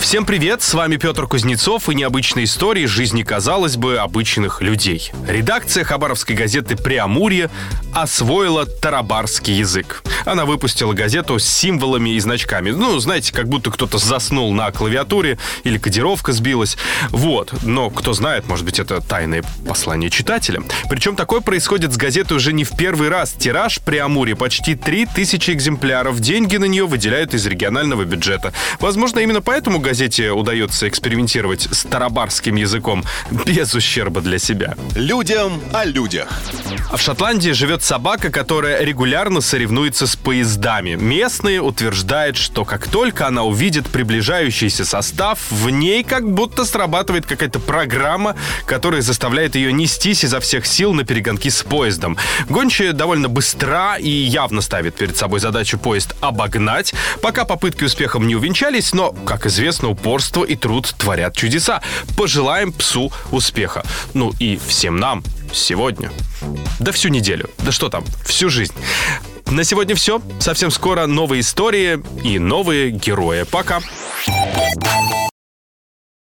Всем привет, с вами Петр Кузнецов и необычные истории жизни, казалось бы, обычных людей. Редакция хабаровской газеты «Преамурье» освоила тарабарский язык. Она выпустила газету с символами и значками. Ну, знаете, как будто кто-то заснул на клавиатуре или кодировка сбилась. Вот. Но кто знает, может быть, это тайное послание читателя. Причем такое происходит с газетой уже не в первый раз. Тираж «Преамурье» почти 3000 экземпляров. Деньги на нее выделяют из регионального бюджета. Возможно, именно поэтому газете удается экспериментировать с тарабарским языком без ущерба для себя. Людям о людях. В Шотландии живет собака, которая регулярно соревнуется с поездами. Местные утверждают, что как только она увидит приближающийся состав, в ней как будто срабатывает какая-то программа, которая заставляет ее нестись изо всех сил на перегонки с поездом. Гончая довольно быстра и явно ставит перед собой задачу поезд обогнать, пока попытки успехом не увенчались, но, как известно, упорство и труд творят чудеса. Пожелаем псу успеха. Ну и всем нам сегодня. Да всю неделю. Да что там, всю жизнь. На сегодня все. Совсем скоро новые истории и новые герои. Пока.